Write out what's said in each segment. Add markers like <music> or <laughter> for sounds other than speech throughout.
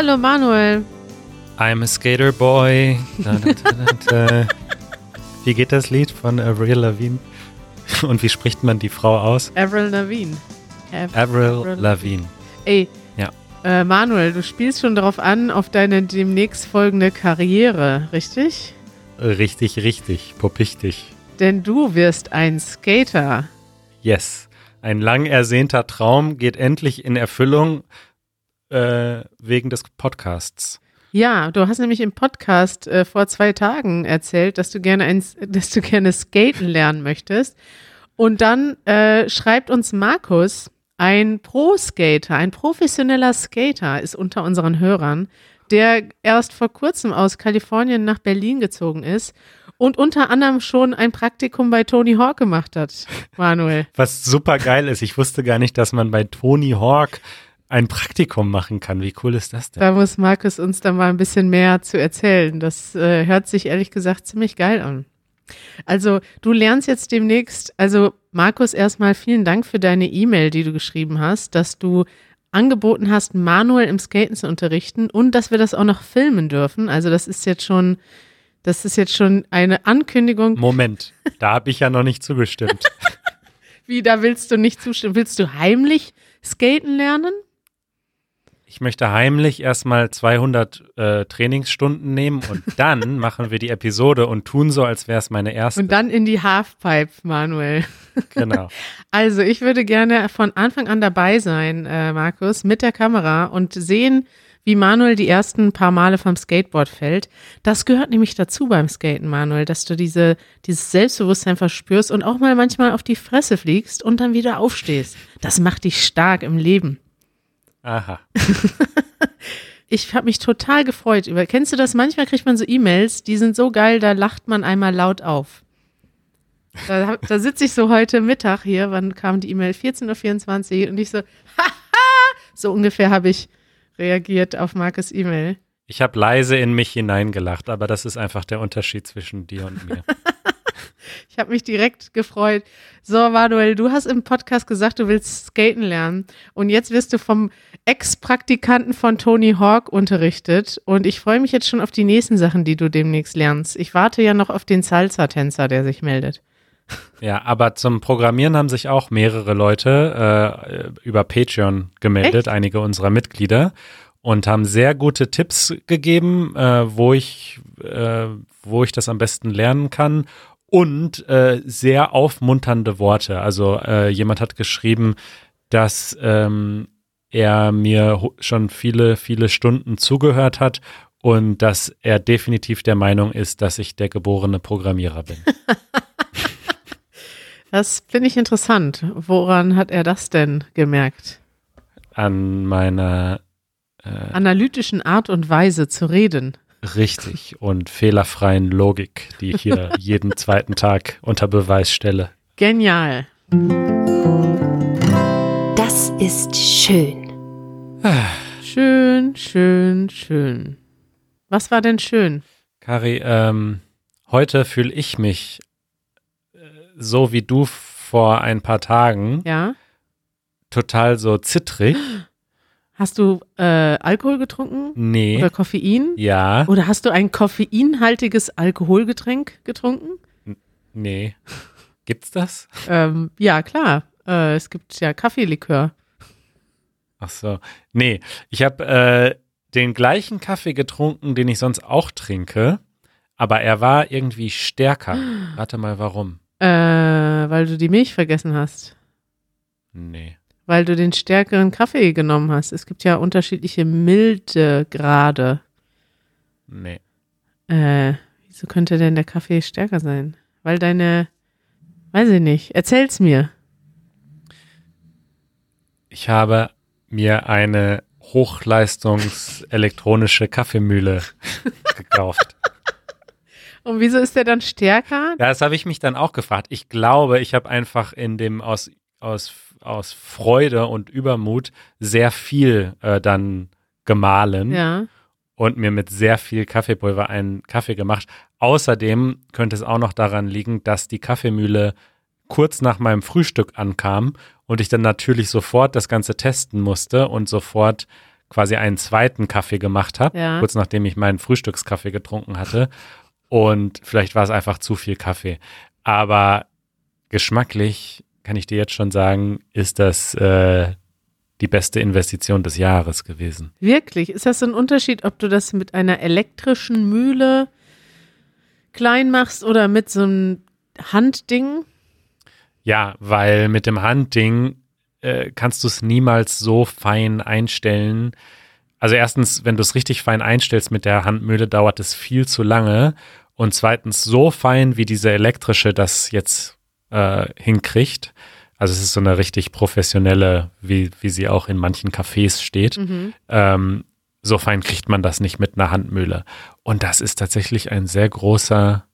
Hallo Manuel. I'm a skater boy. Da, da, da, wie geht das Lied von Avril Lavigne? Und wie spricht man die Frau aus? Avril Lavigne. Av Avril Lavigne. Ey, ja. Äh, Manuel, du spielst schon darauf an, auf deine demnächst folgende Karriere, richtig? Richtig, richtig, popichtig. Denn du wirst ein Skater. Yes. Ein lang ersehnter Traum geht endlich in Erfüllung äh, wegen des Podcasts. Ja, du hast nämlich im Podcast äh, vor zwei Tagen erzählt, dass du gerne ein, <laughs> dass du gerne skaten lernen möchtest. Und dann äh, schreibt uns Markus, ein Pro-Skater, ein professioneller Skater ist unter unseren Hörern, der erst vor kurzem aus Kalifornien nach Berlin gezogen ist und unter anderem schon ein Praktikum bei Tony Hawk gemacht hat, Manuel. <laughs> Was super geil ist. Ich wusste gar nicht, dass man bei Tony Hawk ein Praktikum machen kann. Wie cool ist das denn? Da muss Markus uns da mal ein bisschen mehr zu erzählen. Das äh, hört sich ehrlich gesagt ziemlich geil an. Also du lernst jetzt demnächst, also Markus, erstmal vielen Dank für deine E-Mail, die du geschrieben hast, dass du angeboten hast, Manuel im Skaten zu unterrichten und dass wir das auch noch filmen dürfen. Also das ist jetzt schon, das ist jetzt schon eine Ankündigung. Moment, da habe ich ja noch nicht zugestimmt. <laughs> Wie, da willst du nicht zustimmen? Willst du heimlich skaten lernen? Ich möchte heimlich erstmal 200 äh, Trainingsstunden nehmen und <laughs> dann machen wir die Episode und tun so, als wäre es meine erste. Und dann in die Halfpipe, Manuel. Genau. <laughs> Also ich würde gerne von Anfang an dabei sein, äh, Markus, mit der Kamera und sehen, wie Manuel die ersten paar Male vom Skateboard fällt. Das gehört nämlich dazu beim Skaten, Manuel, dass du diese, dieses Selbstbewusstsein verspürst und auch mal manchmal auf die Fresse fliegst und dann wieder aufstehst. Das macht dich stark im Leben. Aha. <laughs> ich habe mich total gefreut über. Kennst du das? Manchmal kriegt man so E-Mails, die sind so geil, da lacht man einmal laut auf. Da, da sitze ich so heute Mittag hier, wann kam die E-Mail? 14.24 Uhr und ich so, haha, so ungefähr habe ich reagiert auf Markus E-Mail. Ich habe leise in mich hineingelacht, aber das ist einfach der Unterschied zwischen dir und mir. <laughs> Ich habe mich direkt gefreut. So, Manuel, du hast im Podcast gesagt, du willst skaten lernen. Und jetzt wirst du vom Ex-Praktikanten von Tony Hawk unterrichtet. Und ich freue mich jetzt schon auf die nächsten Sachen, die du demnächst lernst. Ich warte ja noch auf den Salsa-Tänzer, der sich meldet. Ja, aber zum Programmieren haben sich auch mehrere Leute äh, über Patreon gemeldet, Echt? einige unserer Mitglieder, und haben sehr gute Tipps gegeben, äh, wo ich, äh, wo ich das am besten lernen kann und äh, sehr aufmunternde Worte. Also äh, jemand hat geschrieben, dass ähm, er mir schon viele, viele Stunden zugehört hat und dass er definitiv der Meinung ist, dass ich der geborene Programmierer bin. <laughs> das finde ich interessant. Woran hat er das denn gemerkt? An meiner äh, analytischen Art und Weise zu reden. Richtig und fehlerfreien Logik, die ich hier <laughs> jeden zweiten Tag unter Beweis stelle. Genial. Das ist schön. Schön, schön, schön. Was war denn schön? Kari, ähm, heute fühle ich mich äh, so wie du vor ein paar Tagen. Ja. Total so zittrig. <gasps> Hast du äh, Alkohol getrunken? Nee. Oder Koffein? Ja. Oder hast du ein koffeinhaltiges Alkoholgetränk getrunken? N nee. Gibt's das? ähm, ja, klar. Äh, es gibt ja Kaffeelikör. Ach so. Nee, ich habe äh, den gleichen Kaffee getrunken, den ich sonst auch trinke, aber er war irgendwie stärker. Warte mal, warum? Äh, weil du die Milch vergessen hast. Nee weil du den stärkeren Kaffee genommen hast. Es gibt ja unterschiedliche Mildegrade. Nee. Äh, wieso könnte denn der Kaffee stärker sein? Weil deine, weiß ich nicht, erzähl's mir. Ich habe mir eine hochleistungs-elektronische Kaffeemühle <laughs> gekauft. Und wieso ist der dann stärker? Ja, das habe ich mich dann auch gefragt. Ich glaube, ich habe einfach in dem aus, aus aus Freude und Übermut sehr viel äh, dann gemahlen ja. und mir mit sehr viel Kaffeepulver einen Kaffee gemacht. Außerdem könnte es auch noch daran liegen, dass die Kaffeemühle kurz nach meinem Frühstück ankam und ich dann natürlich sofort das Ganze testen musste und sofort quasi einen zweiten Kaffee gemacht habe, Ja. kurz nachdem ich meinen Frühstückskaffee getrunken hatte. Und vielleicht war es einfach zu viel Kaffee. Aber geschmacklich kann ich dir jetzt schon sagen, ist das äh, die beste Investition des Jahres gewesen. Wirklich? Ist das so ein Unterschied, ob du das mit einer elektrischen Mühle klein machst oder mit so einem Handding? Ja, weil mit dem Handding äh, kannst du es niemals so fein einstellen. Also erstens, wenn du es richtig fein einstellst mit der Handmühle, dauert es viel zu lange. Und zweitens, so fein wie diese elektrische das jetzt äh, hinkriegt. Also es ist so eine richtig professionelle, wie, wie sie auch in manchen Cafés steht. Ähm, so fein kriegt man das nicht mit einer Handmühle. Und das ist tatsächlich ein sehr großer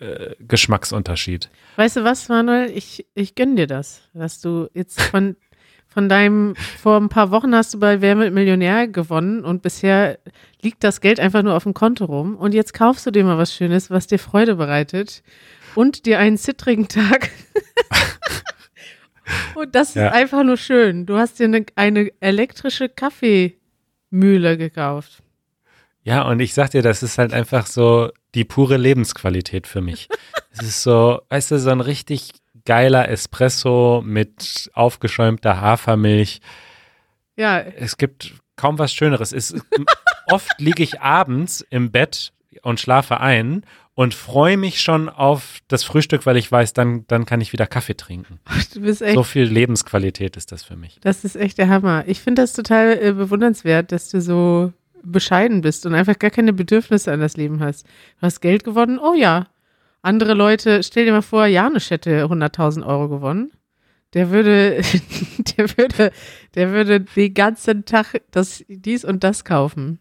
äh, Geschmacksunterschied. Weißt du was, Manuel? Ich, ich gönn dir das, dass du jetzt von, von deinem, vor ein paar Wochen hast du bei Wer wird Millionär gewonnen und bisher liegt das Geld einfach nur auf dem Konto rum und jetzt kaufst du dir mal was Schönes, was dir Freude bereitet und dir einen zittrigen Tag. <laughs> und das Ja. ist einfach nur schön. Du hast dir eine, eine elektrische Kaffeemühle gekauft. Ja, und ich sag dir, das ist halt einfach so die pure Lebensqualität für mich. <laughs> es ist so, weißt du, so ein richtig geiler Espresso mit aufgeschäumter Hafermilch. Ja, Es gibt kaum was Schöneres. Es, oft liege ich abends im Bett und schlafe ein und freue mich schon auf das Frühstück, weil ich weiß, dann, dann kann ich wieder Kaffee trinken. <laughs> du bist echt So viel Lebensqualität ist das für mich. Das ist echt der Hammer. Ich finde das total äh, bewundernswert, dass du so bescheiden bist und einfach gar keine Bedürfnisse an das Leben hast. Du hast Geld gewonnen, oh ja. Andere Leute, stell dir mal vor, Janusz hätte 100.000 Euro gewonnen. Der würde, <laughs> der würde, der würde den ganzen Tag das, dies und das kaufen.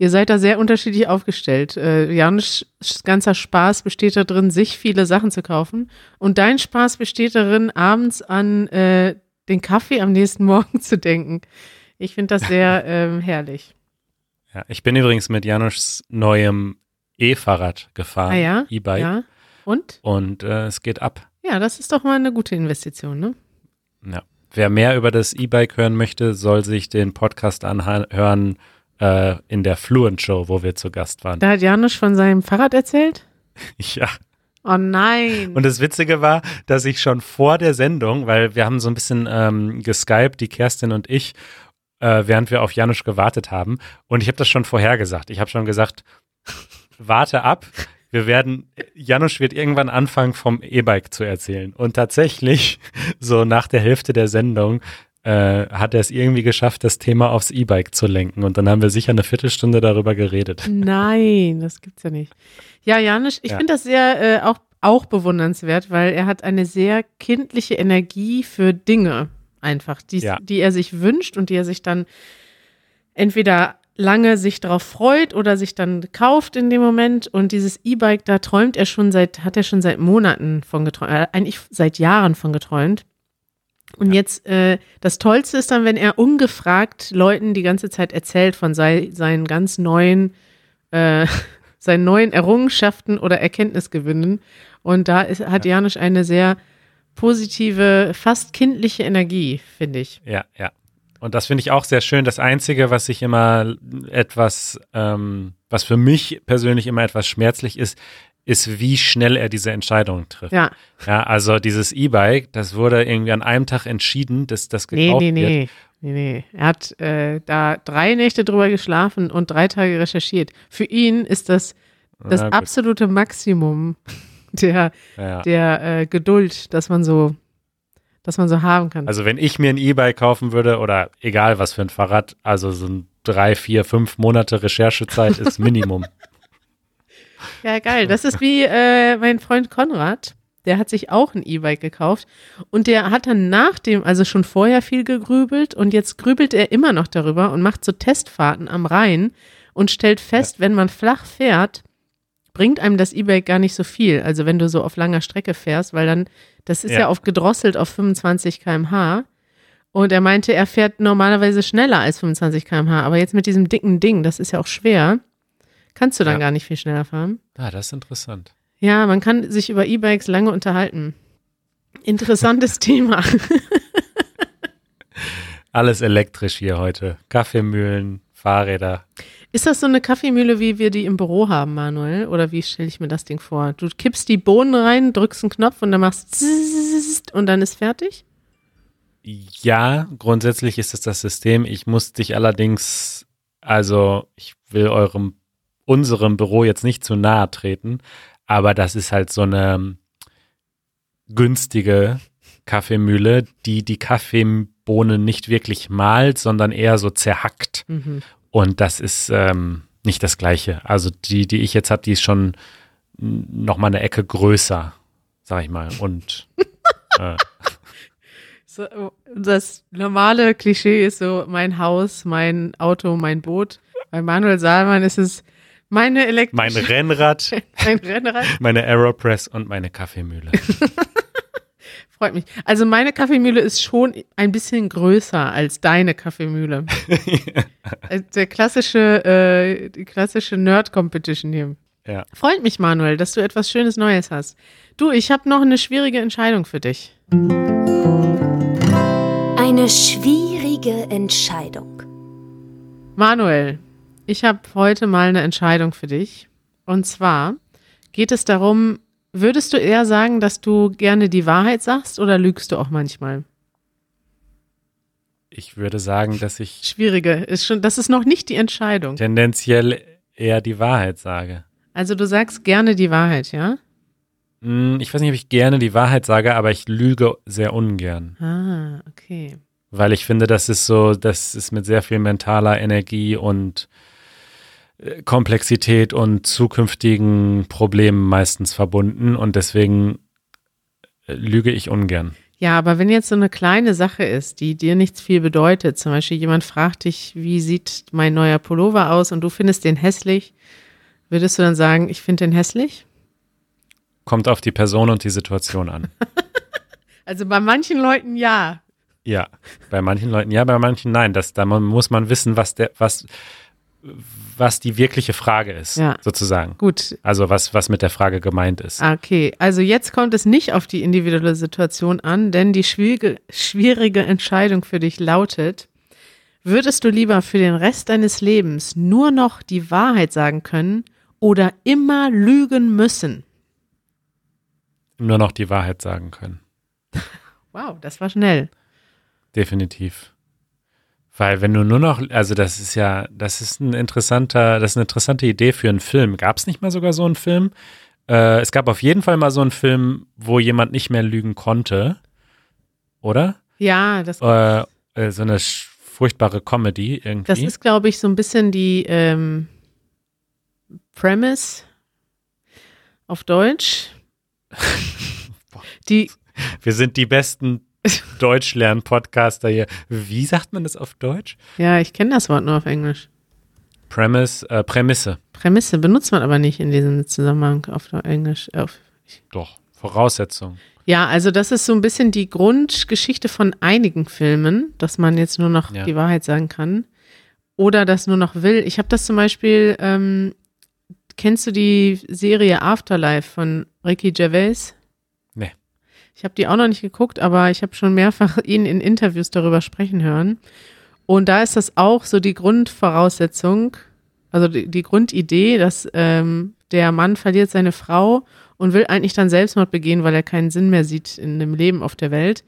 Ihr seid da sehr unterschiedlich aufgestellt. Äh, Janusz' ganzer Spaß besteht darin, sich viele Sachen zu kaufen. Und dein Spaß besteht darin, abends an äh, den Kaffee am nächsten <laughs> Morgen zu denken. Ich finde das sehr <laughs> ähm, herrlich. Ja, ich bin übrigens mit Janusz neuem E-Fahrrad gefahren, Ah ja? E-Bike, Ja. Und? und äh, es geht ab. Ja, das ist doch mal eine gute Investition, ne? Ja. Wer mehr über das E-Bike hören möchte, soll sich den Podcast anhören äh, in der Fluent Show, wo wir zu Gast waren. Da hat Janusz von seinem Fahrrad erzählt? <laughs> Ja. Oh nein. Und das Witzige war, dass ich schon vor der Sendung, weil wir haben so ein bisschen ähm, geskypt, die Kerstin und ich, äh, während wir auf Janusz gewartet haben. Und ich habe das schon vorher gesagt. Ich habe schon gesagt, warte ab. Wir werden, Janusz wird irgendwann anfangen, vom E-Bike zu erzählen. Und tatsächlich, <laughs> so nach der Hälfte der Sendung, äh, hat er es irgendwie geschafft, das Thema aufs E-Bike zu lenken. Und dann haben wir sicher eine Viertelstunde darüber geredet. Nein, das gibt's ja nicht. Ja, Janusz, ich Ja. finde das sehr äh, auch, auch bewundernswert, weil er hat eine sehr kindliche Energie für Dinge einfach, die, Ja. die er sich wünscht und die er sich dann entweder lange sich darauf freut oder sich dann kauft in dem Moment. Und dieses E-Bike, da träumt er schon seit, hat er schon seit Monaten von geträumt, äh, eigentlich seit Jahren von geträumt. Und jetzt, äh, das Tollste ist dann, wenn er ungefragt Leuten die ganze Zeit erzählt von sei, seinen ganz neuen, äh, <laughs> seinen neuen Errungenschaften oder Erkenntnisgewinnen. Und da ist, hat Janusz eine sehr positive, fast kindliche Energie, finde ich. Ja, ja. Und das finde ich auch sehr schön. Das Einzige, was ich immer etwas, ähm, was für mich persönlich immer etwas schmerzlich ist, ist, wie schnell er diese Entscheidung trifft. Ja, Ja, also dieses E-Bike, das wurde irgendwie an einem Tag entschieden, dass das nee, gekauft nee, wird. nee. Nee, nee. Er hat äh, da drei Nächte drüber geschlafen und drei Tage recherchiert. Für ihn ist das das Na absolute Maximum <laughs> der, Ja. der äh, Geduld, dass man so, dass man so haben kann. Also wenn ich mir ein E-Bike kaufen würde oder egal was für ein Fahrrad, also so ein drei, vier, fünf Monate Recherchezeit ist <laughs> Minimum. Ja, geil. Das ist wie äh, mein Freund Konrad. Der hat sich auch ein E-Bike gekauft und der hat dann nach dem, also schon vorher viel gegrübelt und jetzt grübelt er immer noch darüber und macht so Testfahrten am Rhein und stellt fest, wenn man flach fährt, bringt einem das E-Bike gar nicht so viel. Also wenn du so auf langer Strecke fährst, weil dann, das ist ja, Ja. oft gedrosselt auf 25 km/h. Und er meinte, er fährt normalerweise schneller als 25 km/h, aber jetzt mit diesem dicken Ding, das ist ja auch schwer, kannst du dann Ja. gar nicht viel schneller fahren. Ah, das ist interessant. Ja, man kann sich über E-Bikes lange unterhalten. Interessantes <laughs> Thema. Alles elektrisch hier heute. Kaffeemühlen, Fahrräder. Ist das so eine Kaffeemühle, wie wir die im Büro haben, Manuel? Oder wie stelle ich mir das Ding vor? Du kippst die Bohnen rein, drückst einen Knopf und dann machst und dann ist fertig? Ja, grundsätzlich ist es das System. Ich muss dich allerdings, also ich will eurem, unserem Büro jetzt nicht zu nahe treten, aber das ist halt so eine günstige Kaffeemühle, die die Kaffeebohnen nicht wirklich malt, sondern eher so zerhackt. Mhm. Und das ist ähm, nicht das Gleiche. Also die, die ich jetzt habe, die ist schon noch mal eine Ecke größer, sag ich mal. Und <laughs> äh, So, das normale Klischee ist so mein Haus, mein Auto, mein Boot. Bei Manuel Salman ist es meine mein elektrische Rennrad, <laughs> mein Rennrad. meine Aeropress und meine Kaffeemühle. <laughs> Freut mich. Also meine Kaffeemühle ist schon ein bisschen größer als deine Kaffeemühle. Also <laughs> Der klassische, äh, die klassische Nerd-Competition hier. Ja. Freut mich, Manuel, dass du etwas Schönes Neues hast. Du, ich habe noch eine schwierige Entscheidung für dich. Eine schwierige Entscheidung. Manuel, ich habe heute mal eine Entscheidung für dich. Und zwar geht es darum, würdest du eher sagen, dass du gerne die Wahrheit sagst oder lügst du auch manchmal? Ich würde sagen, dass ich Schwierige ist schon, das ist noch nicht die Entscheidung. tendenziell eher die Wahrheit sage. Also du sagst gerne die Wahrheit, ja? Hm, Ich weiß nicht, ob ich gerne die Wahrheit sage, aber ich lüge sehr ungern. Ah, okay. Weil ich finde, das ist so, das ist mit sehr viel mentaler Energie und Komplexität und zukünftigen Problemen meistens verbunden und deswegen äh, lüge ich ungern. Ja, aber wenn jetzt so eine kleine Sache ist, die dir nichts viel bedeutet, zum Beispiel jemand fragt dich, wie sieht mein neuer Pullover aus und du findest den hässlich, würdest du dann sagen, ich finde den hässlich? Kommt auf die Person und die Situation an. <laughs> Also bei manchen Leuten ja. Ja, bei manchen Leuten ja, bei manchen nein. Das, da muss man wissen, was der, was, was die wirkliche Frage ist, Ja. sozusagen. Gut, Also was, was mit der Frage gemeint ist. okay. Also jetzt kommt es nicht auf die individuelle Situation an, denn die schwierige, schwierige Entscheidung für dich lautet, würdest du lieber für den Rest deines Lebens nur noch die Wahrheit sagen können oder immer lügen müssen? Nur noch die Wahrheit sagen können. Wow, das war schnell. Definitiv. Weil wenn du nur noch, also das ist ja, das ist ein interessanter, das ist eine interessante Idee für einen Film. Gab es nicht mal sogar so einen Film? Äh, es gab auf jeden Fall mal so einen Film, wo jemand nicht mehr lügen konnte, oder? Ja, das, Äh, äh, so eine furchtbare Comedy irgendwie. das ist, glaube ich, so ein bisschen die ähm, Premise auf Deutsch. <laughs> Die, Wir sind die besten <laughs> Deutschlern-Podcaster hier. Wie sagt man das auf Deutsch? ja, ich kenne das Wort nur auf Englisch. Premise, äh, Prämisse. Prämisse benutzt man aber nicht in diesem Zusammenhang auf Englisch. Auf, Doch. Voraussetzung. ja, also das ist so ein bisschen die Grundgeschichte von einigen Filmen, dass man jetzt nur noch Ja. die Wahrheit sagen kann oder das nur noch will. Ich habe das zum Beispiel, ähm, kennst du die Serie Afterlife von Ricky Gervais? Ich habe die auch noch nicht geguckt, aber ich habe schon mehrfach <laughs> ihn in Interviews darüber sprechen hören. Und da ist das auch so die Grundvoraussetzung, also die, die Grundidee, dass ähm, der Mann verliert seine Frau und will eigentlich dann Selbstmord begehen, weil er keinen Sinn mehr sieht in dem Leben auf der Welt.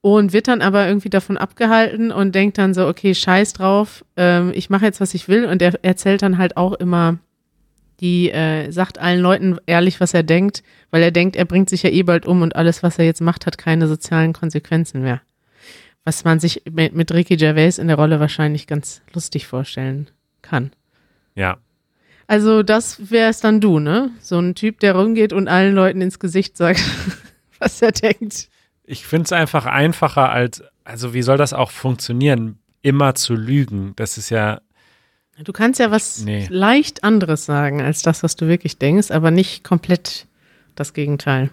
Und wird dann aber irgendwie davon abgehalten und denkt dann so, okay, scheiß drauf, ähm, ich mache jetzt, was ich will. Und er erzählt dann halt auch immer, die äh, sagt allen Leuten ehrlich, was er denkt, weil er denkt, er bringt sich ja eh bald um und alles, was er jetzt macht, hat keine sozialen Konsequenzen mehr. Was man sich mit, mit Ricky Gervais in der Rolle wahrscheinlich ganz lustig vorstellen kann. Ja. Also das wär's dann du, ne? So ein Typ, der rumgeht und allen Leuten ins Gesicht sagt, <laughs> was er denkt. Ich finde es einfach einfacher als, also wie soll das auch funktionieren, immer zu lügen? Das ist ja, Du kannst ja was Nee. leicht anderes sagen als das, was du wirklich denkst, aber nicht komplett das Gegenteil.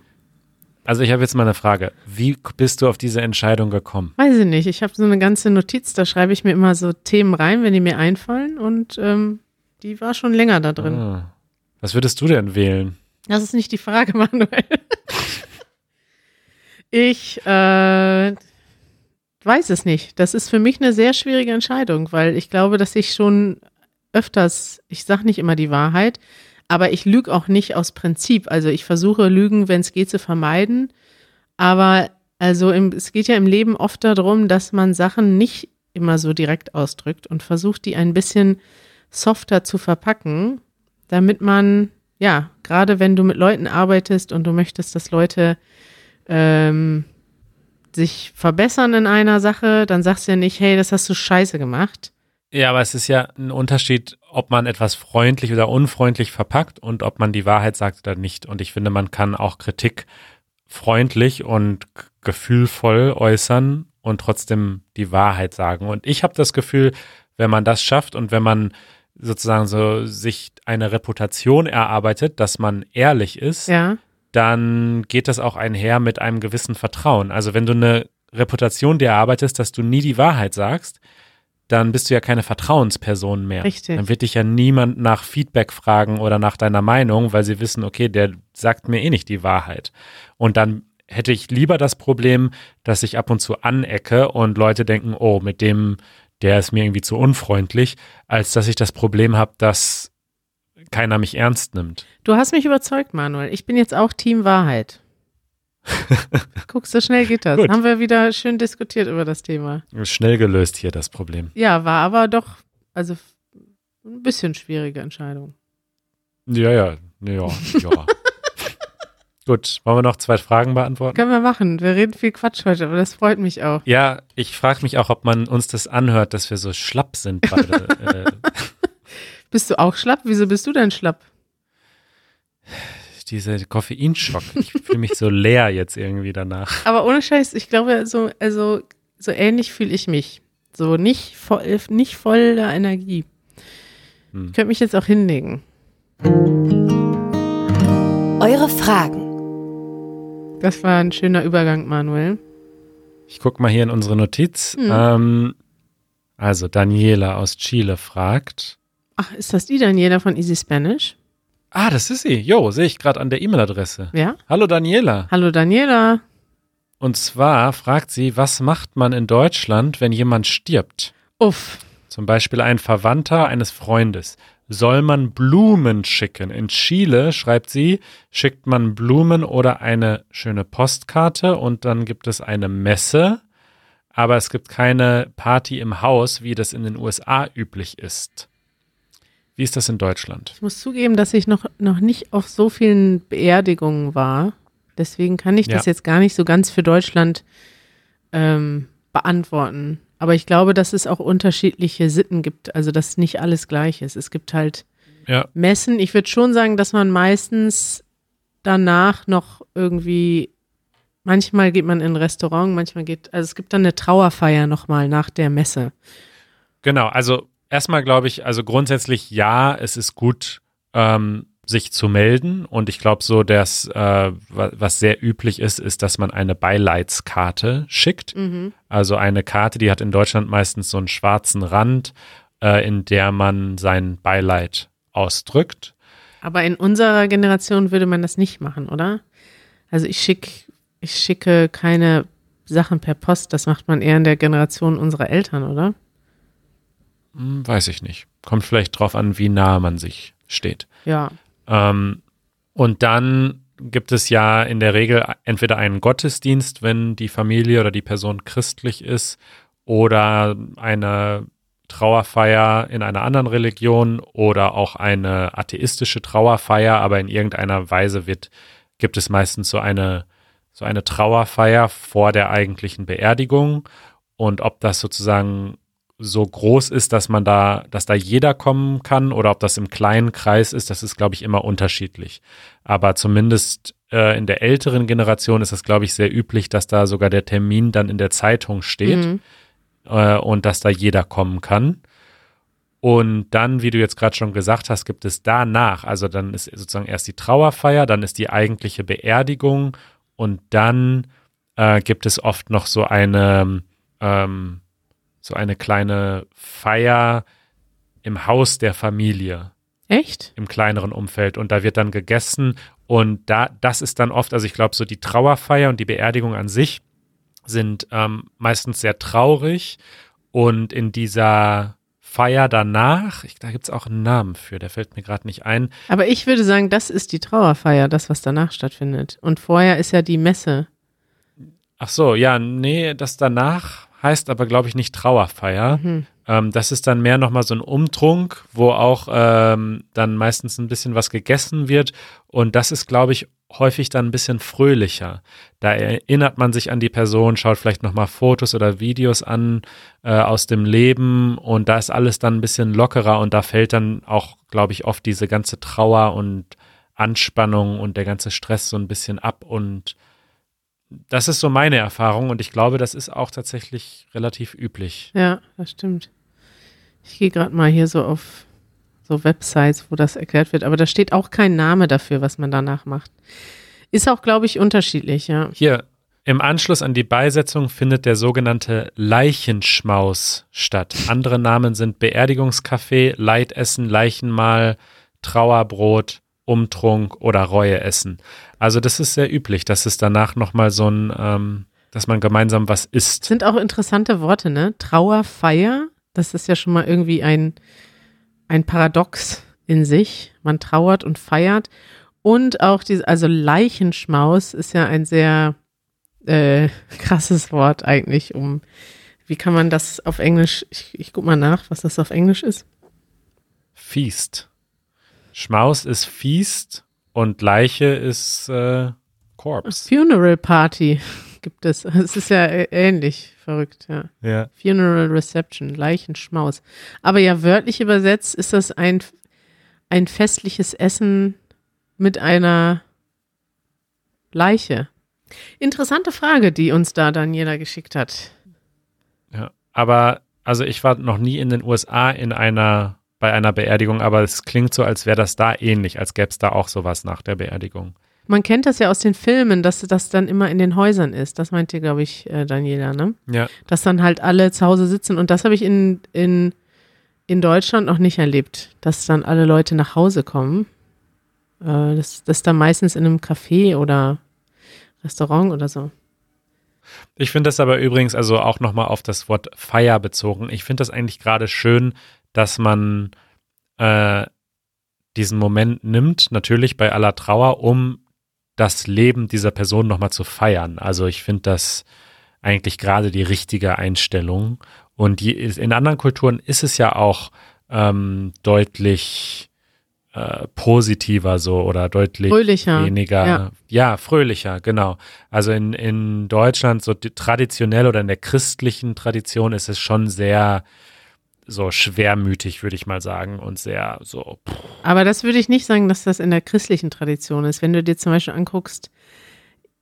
also ich habe jetzt mal eine Frage. Wie bist du auf diese Entscheidung gekommen? Weiß ich nicht. Ich habe so eine ganze Notiz, da schreibe ich mir immer so Themen rein, wenn die mir einfallen und ähm, die war schon länger da drin. Ah. Was würdest du denn wählen? Das ist nicht die Frage, <laughs> Manuel. ich, äh, weiß es nicht. Das ist für mich eine sehr schwierige Entscheidung, weil ich glaube, dass ich schon öfters, ich sage nicht immer die Wahrheit, aber ich lüge auch nicht aus Prinzip. Also ich versuche Lügen, wenn es geht, zu vermeiden. Aber also im, es geht ja im Leben oft darum, dass man Sachen nicht immer so direkt ausdrückt und versucht, die ein bisschen softer zu verpacken, damit man, ja, gerade wenn du mit Leuten arbeitest und du möchtest, dass Leute ähm, sich verbessern in einer Sache, dann sagst du ja nicht, hey, das hast du scheiße gemacht. Ja, aber es ist ja ein Unterschied, ob man etwas freundlich oder unfreundlich verpackt und ob man die Wahrheit sagt oder nicht. Und ich finde, man kann auch Kritik freundlich und gefühlvoll äußern und trotzdem die Wahrheit sagen. Und ich habe das Gefühl, wenn man das schafft und wenn man sozusagen so sich eine Reputation erarbeitet, dass man ehrlich ist, Ja. dann geht das auch einher mit einem gewissen Vertrauen. Also wenn du eine Reputation dir erarbeitest, dass du nie die Wahrheit sagst, dann bist du ja keine Vertrauensperson mehr. Richtig. Dann wird dich ja niemand nach Feedback fragen oder nach deiner Meinung, weil sie wissen, okay, der sagt mir eh nicht die Wahrheit. Und dann hätte ich lieber das Problem, dass ich ab und zu anecke und Leute denken, oh, mit dem, der ist mir irgendwie zu unfreundlich, als dass ich das Problem habe, dass keiner mich ernst nimmt. Du hast mich überzeugt, Manuel. Ich bin jetzt auch Team Wahrheit. Guck, so schnell geht das. Gut. Haben wir wieder schön diskutiert über das Thema. Schnell gelöst hier das Problem. Ja, war aber doch, also ein bisschen schwierige Entscheidung. Ja, ja, ja, ja. <laughs> Gut, wollen wir noch zwei Fragen beantworten? Können wir machen. Wir reden viel Quatsch heute, aber das freut mich auch. Ja, ich frage mich auch, ob man uns das anhört, dass wir so schlapp sind beide. <laughs> äh, Bist du auch schlapp? Wieso bist du denn schlapp? Dieser Koffeinschock. Ich fühle mich so leer jetzt irgendwie danach. <laughs> Aber ohne Scheiß, ich glaube, so, also, so ähnlich fühle ich mich. So nicht voll, nicht voller Energie. Hm. Ich könnte mich jetzt auch hinlegen. Eure Fragen. Das war ein schöner Übergang, Manuel. Ich gucke mal hier in unsere Notiz. Hm. Ähm, also Daniela aus Chile fragt. Ach, ist das die Daniela von Easy Spanish? Ah, das ist sie. Jo, sehe ich gerade an der E-Mail-Adresse. Ja? Hallo Daniela. Hallo Daniela. Und zwar fragt sie, was macht man in Deutschland, wenn jemand stirbt? Uff. Zum Beispiel ein Verwandter eines Freundes. Soll man Blumen schicken? In Chile, schreibt sie, schickt man Blumen oder eine schöne Postkarte und dann gibt es eine Messe, aber es gibt keine Party im Haus, wie das in den USA üblich ist. Wie ist das in Deutschland? Ich muss zugeben, dass ich noch, noch nicht auf so vielen Beerdigungen war. Deswegen kann ich das Ja. jetzt gar nicht so ganz für Deutschland ähm, beantworten. Aber ich glaube, dass es auch unterschiedliche Sitten gibt. Also, dass nicht alles gleich ist. Es gibt halt Ja, Messen. Ich würde schon sagen, dass man meistens danach noch irgendwie, manchmal geht man in ein Restaurant, manchmal geht, also es gibt dann eine Trauerfeier nochmal nach der Messe. Genau, also erstmal glaube ich, also grundsätzlich ja, es ist gut, ähm, sich zu melden. Und ich glaube so, dass äh, wa- was sehr üblich ist, ist, dass man eine Beileidskarte schickt. Also eine Karte, die hat in Deutschland meistens so einen schwarzen Rand, äh, in der man sein Beileid ausdrückt. Aber in unserer Generation würde man das nicht machen, oder? Also ich schick, ich schicke keine Sachen per Post, das macht man eher in der Generation unserer Eltern, oder? Hm, weiß ich nicht. Kommt vielleicht drauf an, wie nah man sich steht. Ja. Ähm, und dann gibt es ja in der Regel entweder einen Gottesdienst, wenn die Familie oder die Person christlich ist, oder eine Trauerfeier in einer anderen Religion oder auch eine atheistische Trauerfeier, aber in irgendeiner Weise wird, gibt es meistens so eine, so eine Trauerfeier vor der eigentlichen Beerdigung. Und ob das sozusagen so groß ist, dass man da, dass da jeder kommen kann oder ob das im kleinen Kreis ist, das ist, glaube ich, immer unterschiedlich. Aber zumindest äh, in der älteren Generation ist es, glaube ich, sehr üblich, dass da sogar der Termin dann in der Zeitung steht Mhm. äh, und dass da jeder kommen kann. Und dann, wie du jetzt gerade schon gesagt hast, gibt es danach, also dann ist sozusagen erst die Trauerfeier, dann ist die eigentliche Beerdigung und dann äh, gibt es oft noch so eine, ähm, so eine kleine Feier im Haus der Familie Echt? im kleineren Umfeld und da wird dann gegessen und da das ist dann oft, also ich glaube so die Trauerfeier und die Beerdigung an sich sind ähm, meistens sehr traurig und in dieser Feier danach, ich, da gibt es auch einen Namen für, der fällt mir gerade nicht ein. Aber ich würde sagen, das ist die Trauerfeier, das, was danach stattfindet. Und vorher ist ja die Messe. Ach so, ja, nee, das danach heißt aber, glaube ich, nicht Trauerfeier. Mhm. Ähm, das ist dann mehr nochmal so ein Umtrunk, wo auch ähm, dann meistens ein bisschen was gegessen wird. Und das ist, glaube ich, häufig dann ein bisschen fröhlicher. Da erinnert man sich an die Person, schaut vielleicht nochmal Fotos oder Videos an äh, aus dem Leben und da ist alles dann ein bisschen lockerer und da fällt dann auch, glaube ich, oft diese ganze Trauer und Anspannung und der ganze Stress so ein bisschen ab und das ist so meine Erfahrung und ich glaube, das ist auch tatsächlich relativ üblich. Ja, das stimmt. Ich gehe gerade mal hier so auf so Websites, wo das erklärt wird, aber da steht auch kein Name dafür, was man danach macht. Ist auch, glaube ich, unterschiedlich, ja. Hier, im Anschluss an die Beisetzung findet der sogenannte Leichenschmaus statt. Andere Namen sind Beerdigungskaffee, Leitessen, Leichenmahl, Trauerbrot, Umtrunk oder Reueessen. Also das ist sehr üblich, dass es danach nochmal so ein, ähm, dass man gemeinsam was isst. Sind auch interessante Worte, ne? Trauerfeier, das ist ja schon mal irgendwie ein, ein Paradox in sich. Man trauert und feiert. Und auch diese, also Leichenschmaus ist ja ein sehr äh, <laughs> krasses Wort eigentlich, um, wie kann man das auf Englisch, ich, ich guck mal nach, was das auf Englisch ist. Feast. Schmaus ist Feast und Leiche ist äh, Corpse. Funeral Party <laughs> gibt es. Es ist ja ähnlich verrückt, ja. Ja. Funeral Reception, Leichenschmaus. Aber ja, wörtlich übersetzt ist das ein, ein festliches Essen mit einer Leiche. Interessante Frage, die uns da Daniela geschickt hat. Ja. Aber, also ich war noch nie in den USA in einer, bei einer Beerdigung, aber es klingt so, als wäre das da ähnlich, als gäbe es da auch sowas nach der Beerdigung. Man kennt das ja aus den Filmen, dass das dann immer in den Häusern ist. Das meint ihr, glaube ich, äh, Daniela, ne? Ja. Dass dann halt alle zu Hause sitzen. Und das habe ich in, in, in Deutschland noch nicht erlebt, dass dann alle Leute nach Hause kommen. Äh, das, das ist dann meistens in einem Café oder Restaurant oder so. Ich finde das aber übrigens, also auch nochmal auf das Wort Feier bezogen, ich finde das eigentlich gerade schön, dass man äh, diesen Moment nimmt, natürlich bei aller Trauer, um das Leben dieser Person nochmal zu feiern. Also ich finde das eigentlich gerade die richtige Einstellung. Und die in anderen Kulturen ist es ja auch ähm, deutlich äh, positiver so oder deutlich Fröhlicher, weniger, ja. ja. fröhlicher, genau. Also in, in Deutschland, so traditionell oder in der christlichen Tradition ist es schon sehr so schwermütig, würde ich mal sagen, und sehr so, pff, Aber das würde ich nicht sagen, dass das in der christlichen Tradition ist. Wenn du dir zum Beispiel anguckst,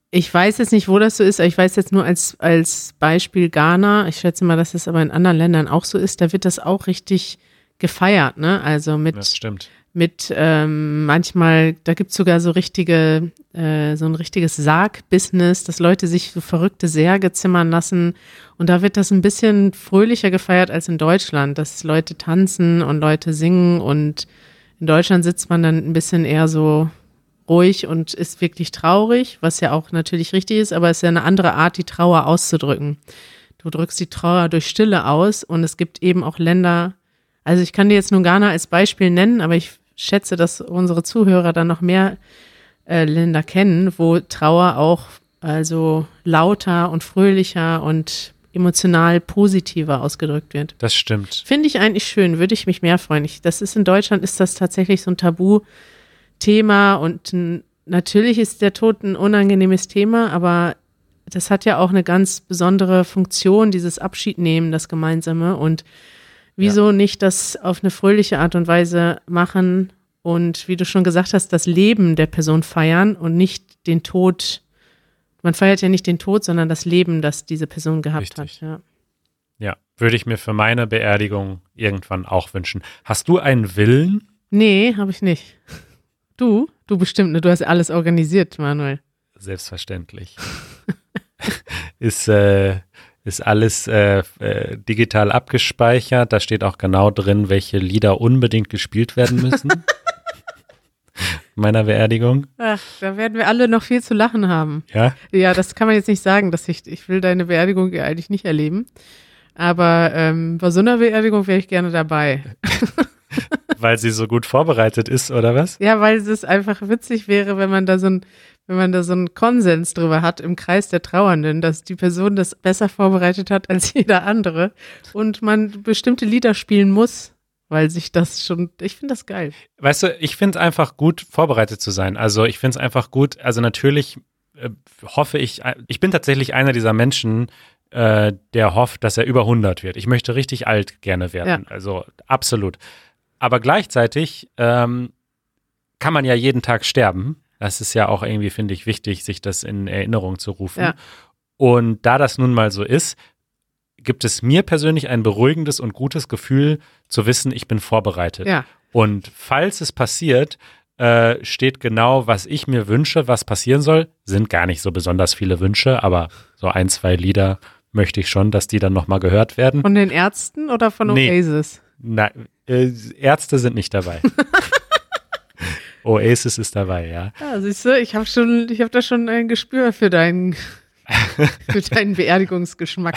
ich weiß jetzt nicht, wo das so ist, aber ich weiß jetzt nur als, als Beispiel Ghana. Ich schätze mal, dass es aber in anderen Ländern auch so ist. Da wird das auch richtig gefeiert, ne? Also mit, das stimmt. Mit ähm, manchmal, da gibt es sogar so richtige, äh, so ein richtiges Sarg-Business, dass Leute sich so verrückte Särge zimmern lassen. Und da wird das ein bisschen fröhlicher gefeiert als in Deutschland, dass Leute tanzen und Leute singen und in Deutschland sitzt man dann ein bisschen eher so ruhig und ist wirklich traurig, was ja auch natürlich richtig ist, aber es ist ja eine andere Art, die Trauer auszudrücken. Du drückst die Trauer durch Stille aus und es gibt eben auch Länder, also ich kann dir jetzt nur Ghana als Beispiel nennen, aber ich schätze, dass unsere Zuhörer dann noch mehr äh, Länder kennen, wo Trauer auch also lauter und fröhlicher und emotional positiver ausgedrückt wird. Das stimmt. Finde ich eigentlich schön, würde ich mich mehr freuen. Ich, das ist in Deutschland ist das tatsächlich so ein Tabuthema und n, natürlich ist der Tod ein unangenehmes Thema, aber das hat ja auch eine ganz besondere Funktion, dieses Abschiednehmen, das Gemeinsame und wieso nicht das auf eine fröhliche Art und Weise machen und wie du schon gesagt hast, das Leben der Person feiern und nicht den Tod. Man feiert ja nicht den Tod, sondern das Leben, das diese Person gehabt Richtig. hat. Ja. Ja, würde ich mir für meine Beerdigung irgendwann auch wünschen. Hast du einen Willen? Nee, habe ich nicht. Du? Du bestimmt, ne? Du hast alles organisiert, Manuel. Selbstverständlich. <laughs> ist, äh, ist alles äh, äh, digital abgespeichert. Da steht auch genau drin, welche Lieder unbedingt gespielt werden müssen. <laughs> meiner Beerdigung. Ach, da werden wir alle noch viel zu lachen haben. Ja. Ja, das kann man jetzt nicht sagen, dass ich, ich will deine Beerdigung eigentlich nicht erleben. Aber ähm, bei so einer Beerdigung wäre ich gerne dabei. <laughs> Weil sie so gut vorbereitet ist, oder was? Ja, weil es einfach witzig wäre, wenn man da so ein, wenn man da so einen Konsens drüber hat im Kreis der Trauernden, dass die Person das besser vorbereitet hat als <laughs> jeder andere und man bestimmte Lieder spielen muss, weil sich das schon, ich finde das geil. Weißt du, ich finde es einfach gut, vorbereitet zu sein. Also ich finde es einfach gut, also natürlich äh, hoffe ich, ich bin tatsächlich einer dieser Menschen, äh, der hofft, dass er über 100 wird. Ich möchte richtig alt gerne werden. Ja. Also absolut. Aber gleichzeitig ähm, kann man ja jeden Tag sterben. Das ist ja auch irgendwie, finde ich, wichtig, sich das in Erinnerung zu rufen. Ja. Und da das nun mal so ist, gibt es mir persönlich ein beruhigendes und gutes Gefühl zu wissen, ich bin vorbereitet. Ja, Und falls es passiert, äh, steht genau, was ich mir wünsche, was passieren soll. Sind gar nicht so besonders viele Wünsche, aber so ein, zwei Lieder möchte ich schon, dass die dann nochmal gehört werden. von den Ärzten oder von Nee. Oasis? Na, äh, Ärzte sind nicht dabei. <laughs> Oasis ist dabei, ja. Ja, siehst du, ich habe schon, ich habe da schon ein Gespür für deinen, <laughs> für deinen Beerdigungsgeschmack.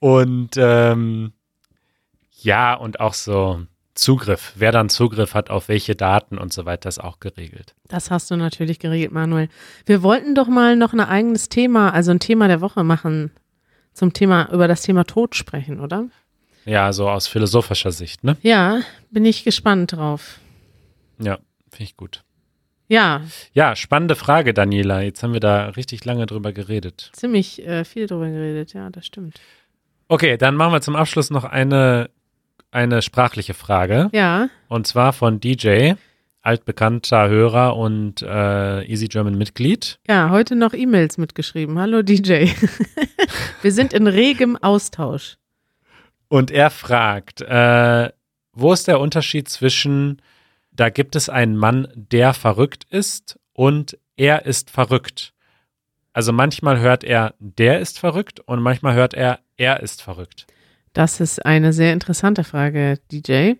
Und ähm, ja, und auch so Zugriff. Wer dann Zugriff hat auf welche Daten und so weiter, ist auch geregelt. Das hast du natürlich geregelt, Manuel. Wir wollten doch mal noch ein eigenes Thema, also ein Thema der Woche machen, zum Thema, über das Thema Tod sprechen, oder? Ja, so aus philosophischer Sicht, ne? Ja, bin ich gespannt drauf. Ja, finde ich gut. Ja, Ja, spannende Frage, Daniela. Jetzt haben wir da richtig lange drüber geredet. ziemlich äh, viel drüber geredet, ja, das stimmt. Okay, dann machen wir zum Abschluss noch eine, eine sprachliche Frage. Ja, Und zwar von DJ, altbekannter Hörer und äh, Easy German Mitglied. ja, heute noch E-Mails mitgeschrieben. Hallo DJ. <laughs> Wir sind in regem Austausch. Und er fragt, äh, wo ist der Unterschied zwischen, da gibt es einen Mann, der verrückt ist und er ist verrückt. Also manchmal hört er, der ist verrückt und manchmal hört er, er ist verrückt. Das ist eine sehr interessante Frage, DJ.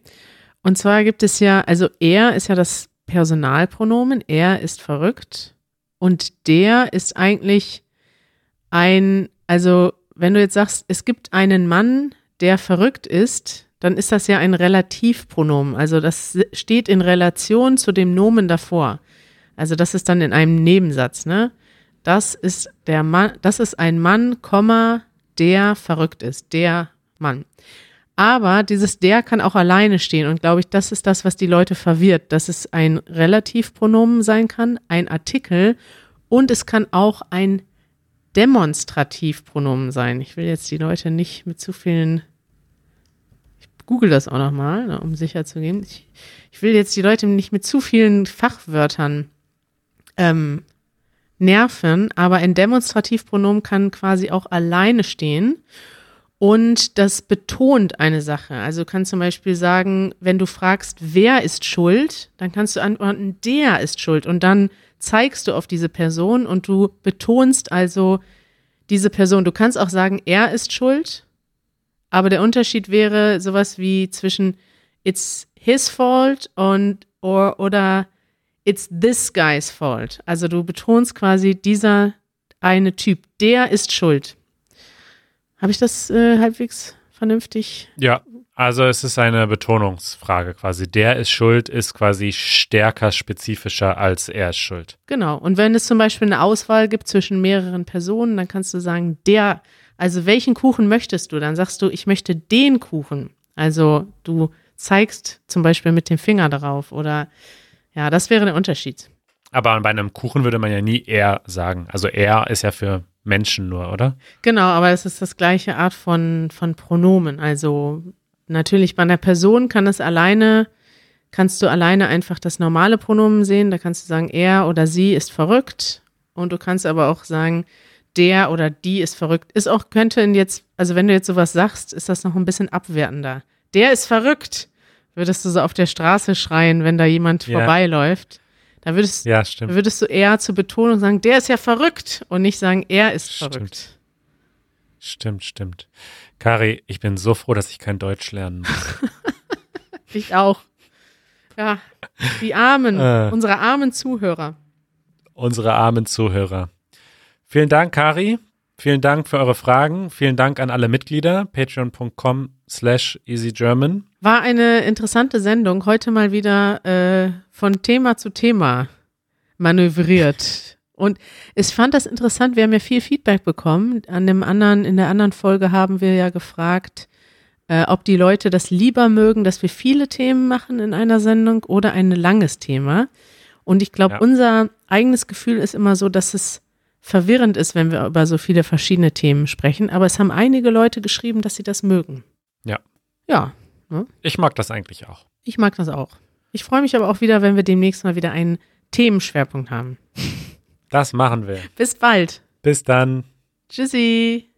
Und zwar gibt es ja, also er ist ja das Personalpronomen, er ist verrückt. Und der ist eigentlich ein, also wenn du jetzt sagst, es gibt einen Mann, der verrückt ist, dann ist das ja ein Relativpronomen. Also das steht in Relation zu dem Nomen davor. Also das ist dann in einem Nebensatz, ne? Das ist der Mann, das ist ein Mann, der verrückt ist, der Mann. Aber dieses der kann auch alleine stehen und glaube ich, das ist das, was die Leute verwirrt, dass es ein Relativpronomen sein kann, ein Artikel und es kann auch ein Demonstrativpronomen sein. Ich will jetzt die Leute nicht mit zu vielen google das auch nochmal, ne, um sicher zu gehen. Ich, ich will jetzt die Leute nicht mit zu vielen Fachwörtern ähm, nerven, aber ein Demonstrativpronomen kann quasi auch alleine stehen und das betont eine Sache. Also du kannst zum Beispiel sagen, wenn du fragst, wer ist schuld, dann kannst du antworten, der ist schuld und dann zeigst du auf diese Person und du betonst also diese Person. Du kannst auch sagen, er ist schuld, aber der Unterschied wäre sowas wie zwischen it's his fault und or, oder it's this guy's fault. Also du betonst quasi dieser eine Typ, der ist schuld. Habe ich das äh, halbwegs vernünftig? Ja, also es ist eine Betonungsfrage quasi. Der ist schuld, ist quasi stärker spezifischer als er ist schuld. Genau. Und wenn es zum Beispiel eine Auswahl gibt zwischen mehreren Personen, dann kannst du sagen, der, also welchen Kuchen möchtest du? Dann sagst du, ich möchte den Kuchen. Also du zeigst zum Beispiel mit dem Finger darauf oder ja, das wäre der Unterschied. Aber bei einem Kuchen würde man ja nie er sagen. Also er ist ja für Menschen nur, oder? Genau, aber es ist das gleiche Art von, von Pronomen. Also natürlich bei einer Person kann es alleine, kannst du alleine einfach das normale Pronomen sehen. Da kannst du sagen, er oder sie ist verrückt. Und du kannst aber auch sagen, der oder die ist verrückt. Ist auch, könnte jetzt, also wenn du jetzt sowas sagst, ist das noch ein bisschen abwertender. Der ist verrückt. Würdest du so auf der Straße schreien, wenn da jemand Ja. vorbeiläuft. Da würdest, Ja, würdest du eher zur Betonung sagen, der ist ja verrückt und nicht sagen, er ist Stimmt. verrückt. Stimmt, stimmt. Kari, ich bin so froh, dass ich kein Deutsch lernen muss. <laughs> Ich auch. Ja, die armen, Äh. unsere armen Zuhörer. Unsere armen Zuhörer. Vielen Dank, Kari. Vielen Dank für eure Fragen. Vielen Dank an alle Mitglieder. Patreon.com slash easygerman. War eine interessante Sendung. Heute mal wieder äh, von Thema zu Thema manövriert. Und ich fand das interessant. Wir haben ja viel Feedback bekommen. An dem anderen, in der anderen Folge haben wir ja gefragt, äh, ob die Leute das lieber mögen, dass wir viele Themen machen in einer Sendung oder ein langes Thema. Und ich glaube, Ja. unser eigenes Gefühl ist immer so, dass es verwirrend ist, wenn wir über so viele verschiedene Themen sprechen. Aber es haben einige Leute geschrieben, dass sie das mögen. Ja. Ja, Ich mag das eigentlich auch. ich mag das auch. Ich freue mich aber auch wieder, wenn wir demnächst mal wieder einen Themenschwerpunkt haben. Das machen wir. Bis bald. Bis dann. Tschüssi.